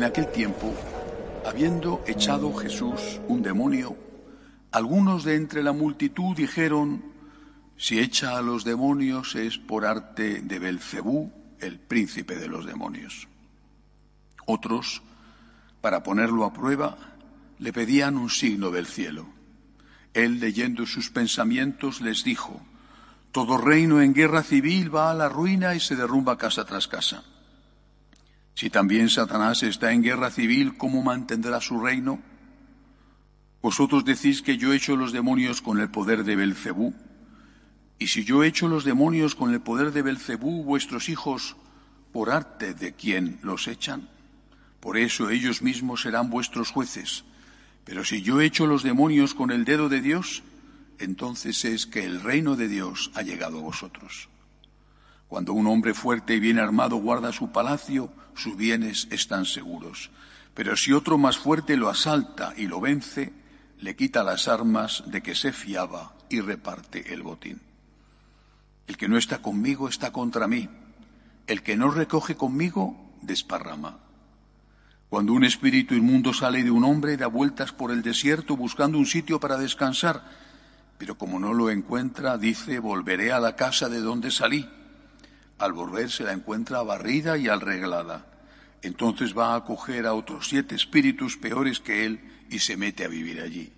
En aquel tiempo, habiendo echado Jesús un demonio, algunos de entre la multitud dijeron, si echa a los demonios es por arte de Belcebú, el príncipe de los demonios. Otros, para ponerlo a prueba, le pedían un signo del cielo. Él, leyendo sus pensamientos, les dijo, Todo reino en guerra civil va a la ruina y se derrumba casa tras casa. Si también Satanás está en guerra civil, ¿cómo mantendrá su reino? Vosotros decís que yo echo los demonios con el poder de Belcebú. Y si yo echo los demonios con el poder de Belcebú, vuestros hijos, por arte de quien los echan, por eso ellos mismos serán vuestros jueces. Pero si yo echo los demonios con el dedo de Dios, entonces es que el reino de Dios ha llegado a vosotros. Cuando un hombre fuerte y bien armado guarda su palacio, sus bienes están seguros. Pero si otro más fuerte lo asalta y lo vence, le quita las armas de que se fiaba y reparte el botín. El que no está conmigo está contra mí. El que no recoge conmigo desparrama. Cuando un espíritu inmundo sale de un hombre, da vueltas por el desierto buscando un sitio para descansar, pero como no lo encuentra, dice, volveré a la casa de donde salí. Al volver se la encuentra barrida y arreglada. Entonces va a acoger a otros siete espíritus peores que él y se mete a vivir allí.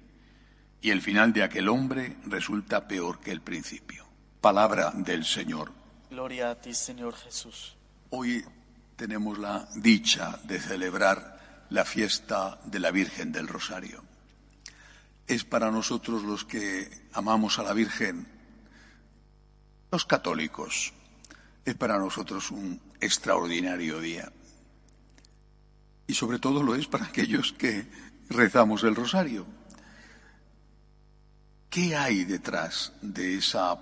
Y el final de aquel hombre resulta peor que el principio. Palabra del Señor. Gloria a ti, Señor Jesús. Hoy tenemos la dicha de celebrar la fiesta de la Virgen del Rosario. Es para nosotros los que amamos a la Virgen, los católicos, es para nosotros un extraordinario día. Y sobre todo lo es para aquellos que rezamos el rosario. ¿Qué hay detrás de esa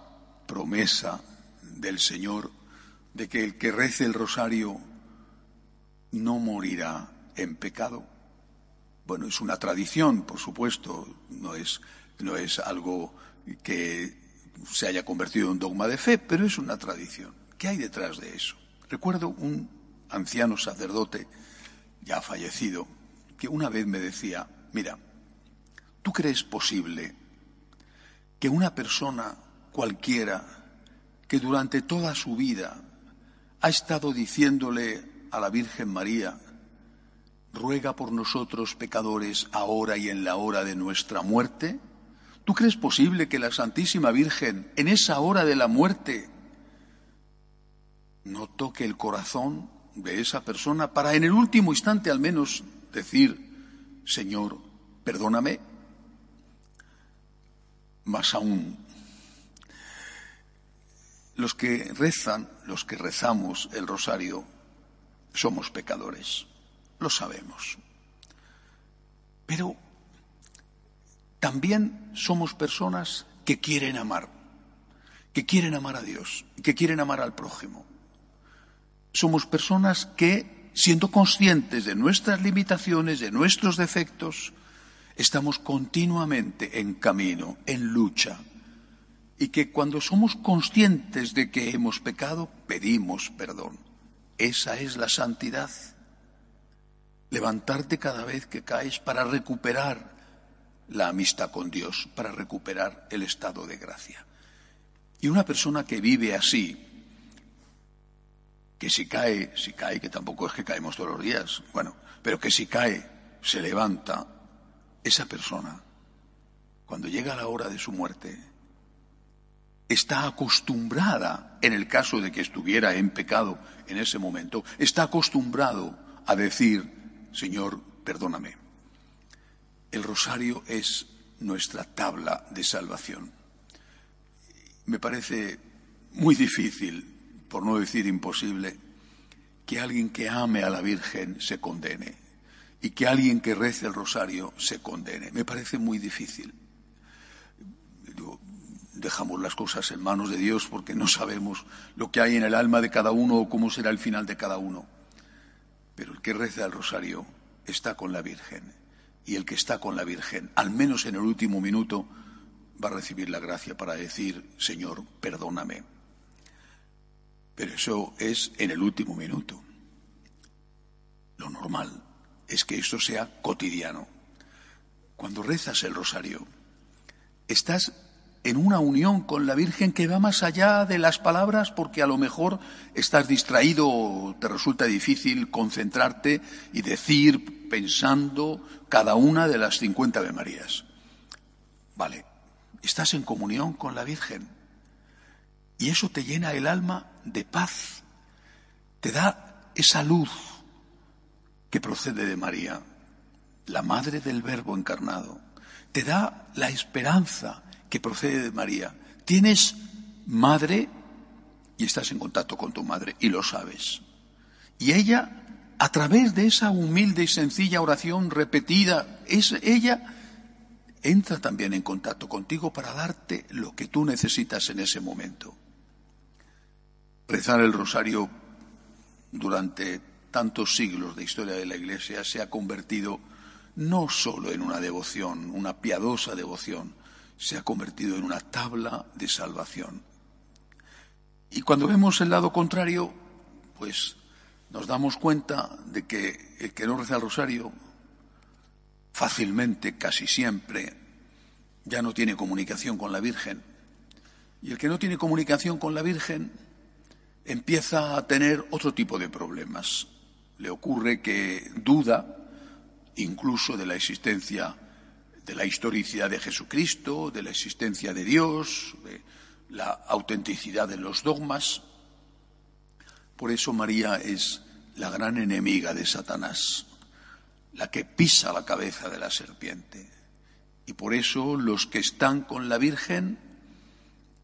promesa del Señor de que el que rece el rosario no morirá en pecado. Bueno, es una tradición, por supuesto, no es, no es algo que se haya convertido en dogma de fe, pero es una tradición. ¿Qué hay detrás de eso? Recuerdo un anciano sacerdote, ya fallecido, que una vez me decía, mira, ¿tú crees posible que una persona cualquiera que durante toda su vida ha estado diciéndole a la Virgen María, ruega por nosotros pecadores ahora y en la hora de nuestra muerte? ¿Tú crees posible que la Santísima Virgen en esa hora de la muerte no toque el corazón de esa persona para en el último instante al menos decir, Señor, perdóname? Más aún, los que rezan, los que rezamos el rosario, somos pecadores, lo sabemos. Pero también somos personas que quieren amar, que quieren amar a Dios, que quieren amar al prójimo. Somos personas que, siendo conscientes de nuestras limitaciones, de nuestros defectos, estamos continuamente en camino, en lucha. Y que cuando somos conscientes de que hemos pecado, pedimos perdón. Esa es la santidad. Levantarte cada vez que caes para recuperar la amistad con Dios, para recuperar el estado de gracia. Y una persona que vive así, que si cae, si cae, que tampoco es que caemos todos los días, bueno, pero que si cae, se levanta, esa persona, cuando llega la hora de su muerte, está acostumbrada, en el caso de que estuviera en pecado en ese momento, está acostumbrado a decir, Señor, perdóname. El rosario es nuestra tabla de salvación. Me parece muy difícil, por no decir imposible, que alguien que ame a la Virgen se condene y que alguien que rece el rosario se condene. Me parece muy difícil dejamos las cosas en manos de Dios porque no sabemos lo que hay en el alma de cada uno o cómo será el final de cada uno. Pero el que reza el rosario está con la Virgen y el que está con la Virgen, al menos en el último minuto, va a recibir la gracia para decir, Señor, perdóname. Pero eso es en el último minuto. Lo normal, es que esto sea cotidiano. Cuando rezas el rosario, estás en una unión con la Virgen que va más allá de las palabras porque a lo mejor estás distraído o te resulta difícil concentrarte y decir pensando cada una de las 50 Ave Marías. Vale, estás en comunión con la Virgen y eso te llena el alma de paz, te da esa luz que procede de María, la madre del Verbo encarnado, te da la esperanza que procede de María. Tienes madre y estás en contacto con tu madre y lo sabes. Y ella, a través de esa humilde y sencilla oración repetida, es ella entra también en contacto contigo para darte lo que tú necesitas en ese momento. Rezar el rosario durante tantos siglos de historia de la Iglesia se ha convertido no solo en una devoción, una piadosa devoción, se ha convertido en una tabla de salvación. Y cuando vemos el lado contrario, pues nos damos cuenta de que el que no reza el rosario fácilmente, casi siempre, ya no tiene comunicación con la Virgen. Y el que no tiene comunicación con la Virgen empieza a tener otro tipo de problemas. Le ocurre que duda incluso de la existencia de la historicidad de Jesucristo, de la existencia de Dios, de la autenticidad de los dogmas. Por eso María es la gran enemiga de Satanás, la que pisa la cabeza de la serpiente. Y por eso los que están con la Virgen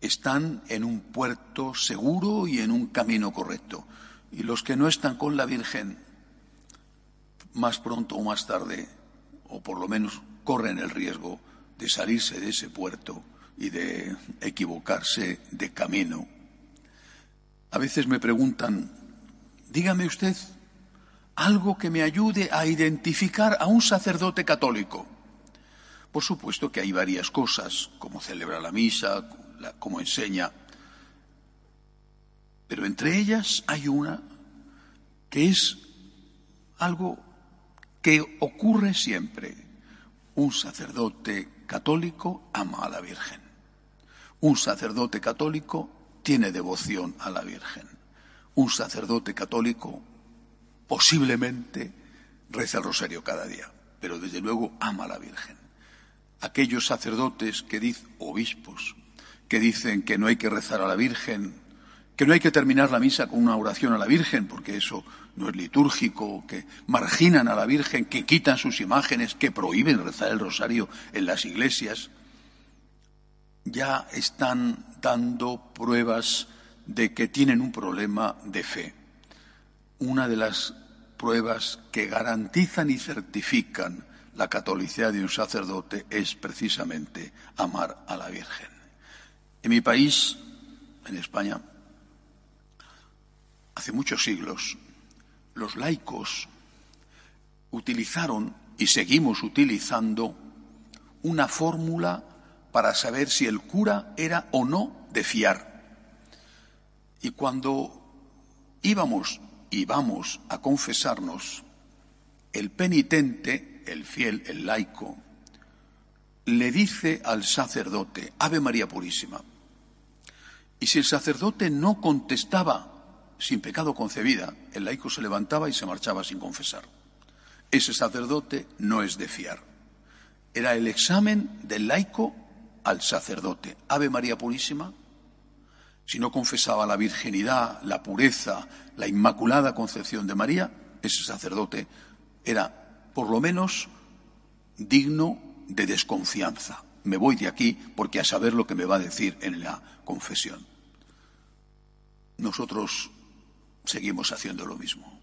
están en un puerto seguro y en un camino correcto. Y los que no están con la Virgen, más pronto o más tarde, o por lo menos corren el riesgo de salirse de ese puerto y de equivocarse de camino. A veces me preguntan, dígame usted algo que me ayude a identificar a un sacerdote católico. Por supuesto que hay varias cosas, como celebra la misa, como enseña, pero entre ellas hay una que es algo que ocurre siempre un sacerdote católico ama a la Virgen. Un sacerdote católico tiene devoción a la Virgen. Un sacerdote católico posiblemente reza el rosario cada día, pero desde luego ama a la Virgen. Aquellos sacerdotes que dicen, obispos, que dicen que no hay que rezar a la Virgen, que no hay que terminar la misa con una oración a la Virgen, porque eso no es litúrgico, que marginan a la Virgen, que quitan sus imágenes, que prohíben rezar el rosario en las iglesias, ya están dando pruebas de que tienen un problema de fe. Una de las pruebas que garantizan y certifican la catolicidad de un sacerdote es precisamente amar a la Virgen. En mi país, en España, hace muchos siglos, los laicos utilizaron y seguimos utilizando una fórmula para saber si el cura era o no de fiar. Y cuando íbamos y vamos a confesarnos, el penitente, el fiel, el laico, le dice al sacerdote, Ave María Purísima. Y si el sacerdote no contestaba sin pecado concebida, el laico se levantaba y se marchaba sin confesar. Ese sacerdote no es de fiar. Era el examen del laico al sacerdote. Ave María Purísima, si no confesaba la virginidad, la pureza, la inmaculada concepción de María, ese sacerdote era, por lo menos, digno de desconfianza. Me voy de aquí porque a saber lo que me va a decir en la confesión. Nosotros seguimos haciendo lo mismo.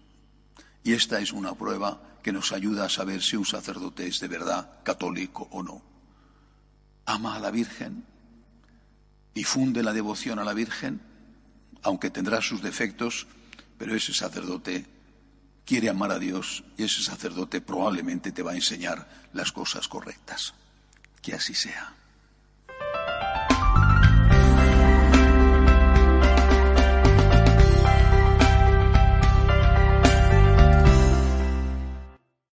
Y esta es una prueba que nos ayuda a saber si un sacerdote es de verdad católico o no. Ama a la Virgen, difunde la devoción a la Virgen, aunque tendrá sus defectos, pero ese sacerdote quiere amar a Dios y ese sacerdote probablemente te va a enseñar las cosas correctas. Que así sea.